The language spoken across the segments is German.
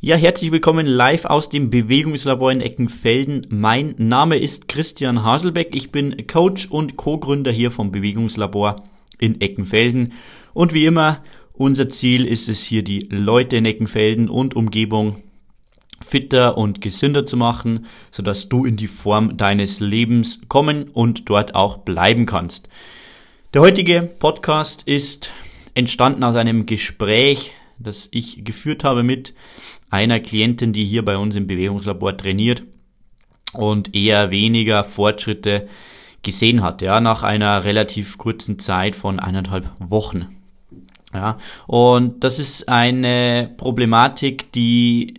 Ja, herzlich willkommen live aus dem Bewegungslabor in Eckenfelden. Mein Name ist Christian Haselbeck. Ich bin Coach und Co-Gründer hier vom Bewegungslabor in Eckenfelden. Und wie immer, unser Ziel ist es hier, die Leute in Eckenfelden und Umgebung fitter und gesünder zu machen, sodass du in die Form deines Lebens kommen und dort auch bleiben kannst. Der heutige Podcast ist entstanden aus einem Gespräch, das ich geführt habe mit einer Klientin, die hier bei uns im Bewegungslabor trainiert und eher weniger Fortschritte gesehen hat, ja, nach einer relativ kurzen Zeit von eineinhalb Wochen. Ja, und das ist eine Problematik, die,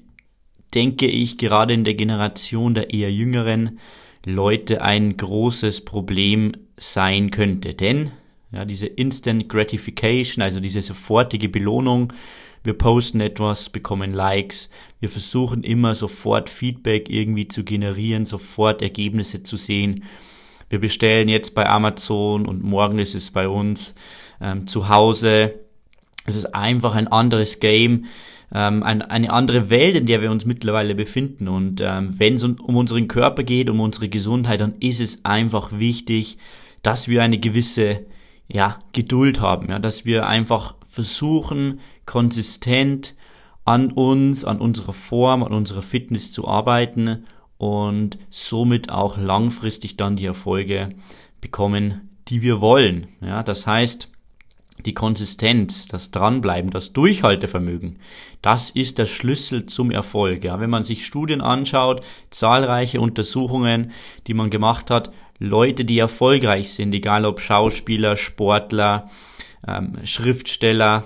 denke ich, gerade in der Generation der eher jüngeren Leute ein großes Problem sein könnte. Denn ja, diese Instant Gratification, also diese sofortige Belohnung, wir posten etwas, bekommen Likes, wir versuchen immer sofort Feedback irgendwie zu generieren, sofort Ergebnisse zu sehen. Wir bestellen jetzt bei Amazon und morgen ist es bei uns ähm, zu Hause. Es ist einfach ein anderes Game, ähm, ein, eine andere Welt, in der wir uns mittlerweile befinden. Und ähm, wenn es um, unseren Körper geht, um unsere Gesundheit, dann ist es einfach wichtig, dass wir eine gewisse ja, Geduld haben, ja, dass wir einfach versuchen, konsistent an uns, an unserer Form, an unserer Fitness zu arbeiten und somit auch langfristig dann die Erfolge bekommen, die wir wollen. Ja, das heißt, die Konsistenz, das Dranbleiben, das Durchhaltevermögen, das ist der Schlüssel zum Erfolg. Ja, wenn man sich Studien anschaut, zahlreiche Untersuchungen, die man gemacht hat, Leute, die erfolgreich sind, egal ob Schauspieler, Sportler, ähm, Schriftsteller,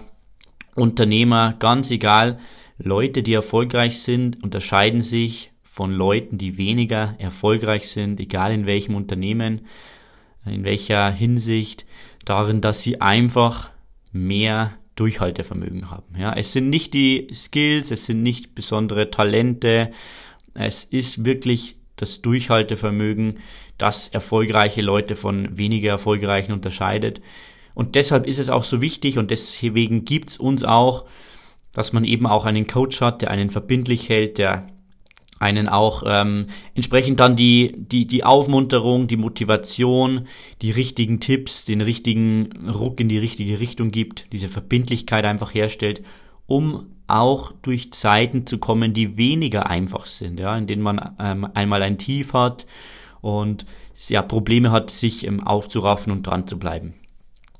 Unternehmer, ganz egal, Leute, die erfolgreich sind, unterscheiden sich von Leuten, die weniger erfolgreich sind, egal in welchem Unternehmen, in welcher Hinsicht, darin, dass sie einfach mehr Durchhaltevermögen haben. Ja, es sind nicht die Skills, es sind nicht besondere Talente, es ist wirklich das Durchhaltevermögen, das erfolgreiche Leute von weniger erfolgreichen unterscheidet. Und deshalb ist es auch so wichtig und deswegen gibt's uns auch, dass man eben auch einen Coach hat, der einen verbindlich hält, der einen auch ähm, entsprechend dann die, die, die Aufmunterung, die Motivation, die richtigen Tipps, den richtigen Ruck in die richtige Richtung gibt, diese Verbindlichkeit einfach herstellt, um auch durch Zeiten zu kommen, die weniger einfach sind, ja, in denen man ähm, einmal ein Tief hat und ja, Probleme hat, sich ähm, aufzuraffen und dran zu bleiben.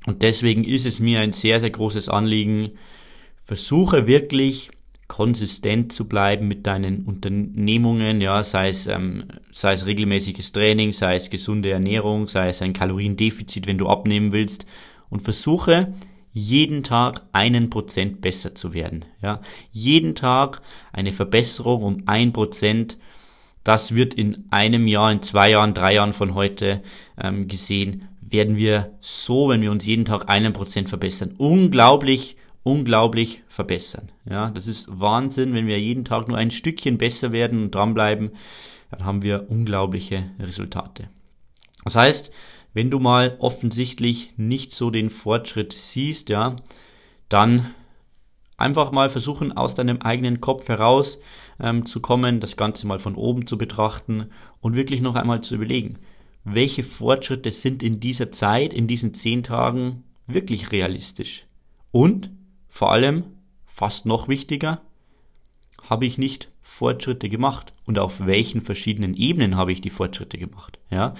Und deswegen ist es mir ein sehr, sehr großes Anliegen, versuche wirklich konsistent zu bleiben mit deinen Unternehmungen, ja, sei es, ähm, sei es regelmäßiges Training, sei es gesunde Ernährung, sei es ein Kaloriendefizit, wenn du abnehmen willst und versuche jeden Tag einen Prozent besser zu werden. Ja, jeden Tag eine Verbesserung um ein Prozent. Das wird in einem Jahr, in zwei Jahren, drei Jahren von heute ähm, gesehen, werden wir so, wenn wir uns jeden Tag einen Prozent verbessern, unglaublich, unglaublich verbessern. Ja, das ist Wahnsinn, wenn wir jeden Tag nur ein Stückchen besser werden und dranbleiben, dann haben wir unglaubliche Resultate. Das heißt, wenn du mal offensichtlich nicht so den Fortschritt siehst, ja, dann einfach mal versuchen, aus deinem eigenen Kopf heraus ähm, zu kommen, das Ganze mal von oben zu betrachten und wirklich noch einmal zu überlegen, welche Fortschritte sind in dieser Zeit, in diesen zehn Tagen wirklich realistisch? Und vor allem, fast noch wichtiger, habe ich nicht Fortschritte gemacht und auf welchen verschiedenen Ebenen habe ich die Fortschritte gemacht. Ja?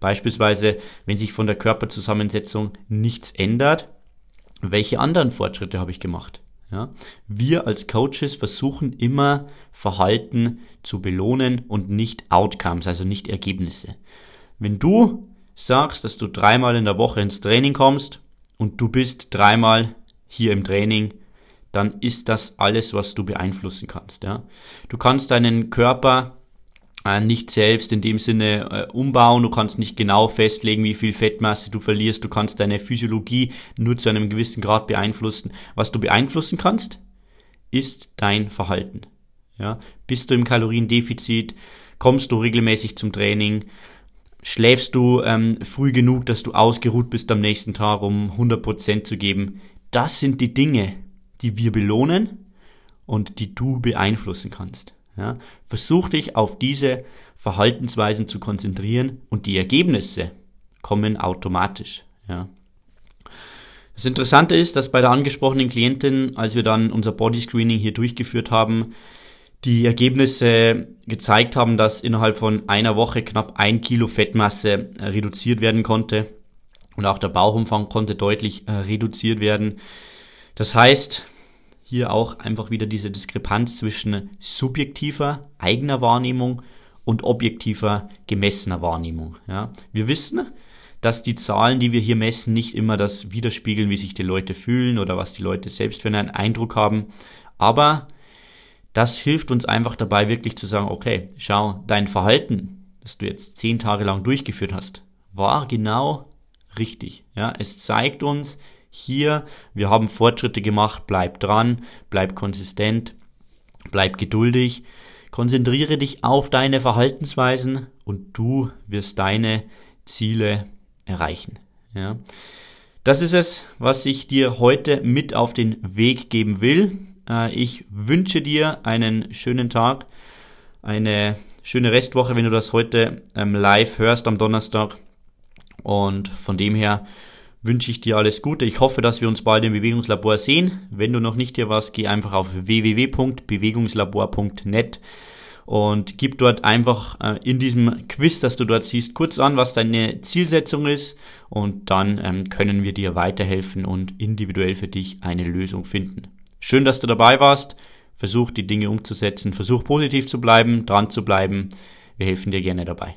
Beispielsweise, wenn sich von der Körperzusammensetzung nichts ändert, welche anderen Fortschritte habe ich gemacht? Ja? Wir als Coaches versuchen immer Verhalten zu belohnen und nicht Outcomes, also nicht Ergebnisse. Wenn du sagst, dass du dreimal in der Woche ins Training kommst und du bist dreimal hier im Training, dann ist das alles, was du beeinflussen kannst. Ja? Du kannst deinen Körper äh, nicht selbst in dem Sinne äh, umbauen, du kannst nicht genau festlegen, wie viel Fettmasse du verlierst, du kannst deine Physiologie nur zu einem gewissen Grad beeinflussen. Was du beeinflussen kannst, ist dein Verhalten. Ja? Bist du im Kaloriendefizit, kommst du regelmäßig zum Training, schläfst du ähm, früh genug, dass du ausgeruht bist am nächsten Tag, um 100% zu geben. Das sind die Dinge, die wir belohnen und die du beeinflussen kannst. Ja? Versuch dich auf diese Verhaltensweisen zu konzentrieren und die Ergebnisse kommen automatisch. Ja? Das Interessante ist, dass bei der angesprochenen Klientin, als wir dann unser Body Screening hier durchgeführt haben, die Ergebnisse gezeigt haben, dass innerhalb von einer Woche knapp ein Kilo Fettmasse äh, reduziert werden konnte und auch der Bauchumfang konnte deutlich äh, reduziert werden. Das heißt, hier auch einfach wieder diese Diskrepanz zwischen subjektiver eigener Wahrnehmung und objektiver gemessener Wahrnehmung. Ja. Wir wissen, dass die Zahlen, die wir hier messen, nicht immer das widerspiegeln, wie sich die Leute fühlen oder was die Leute selbst für einen Eindruck haben. Aber das hilft uns einfach dabei, wirklich zu sagen, okay, schau, dein Verhalten, das du jetzt zehn Tage lang durchgeführt hast, war genau richtig. Ja, es zeigt uns hier, wir haben Fortschritte gemacht, bleib dran, bleib konsistent, bleib geduldig, konzentriere dich auf deine Verhaltensweisen und du wirst deine Ziele erreichen. Ja. Das ist es, was ich dir heute mit auf den Weg geben will. Äh, ich wünsche dir einen schönen Tag, eine schöne Restwoche, wenn du das heute ähm, live hörst am Donnerstag. Und von dem her wünsche ich dir alles Gute. Ich hoffe, dass wir uns bald im Bewegungslabor sehen. Wenn du noch nicht hier warst, geh einfach auf www.bewegungslabor.net und gib dort einfach äh, in diesem Quiz, das du dort siehst, kurz an, was deine Zielsetzung ist und dann ähm, können wir dir weiterhelfen und individuell für dich eine Lösung finden. Schön, dass du dabei warst. Versuch die Dinge umzusetzen. Versuch positiv zu bleiben, dran zu bleiben. Wir helfen dir gerne dabei.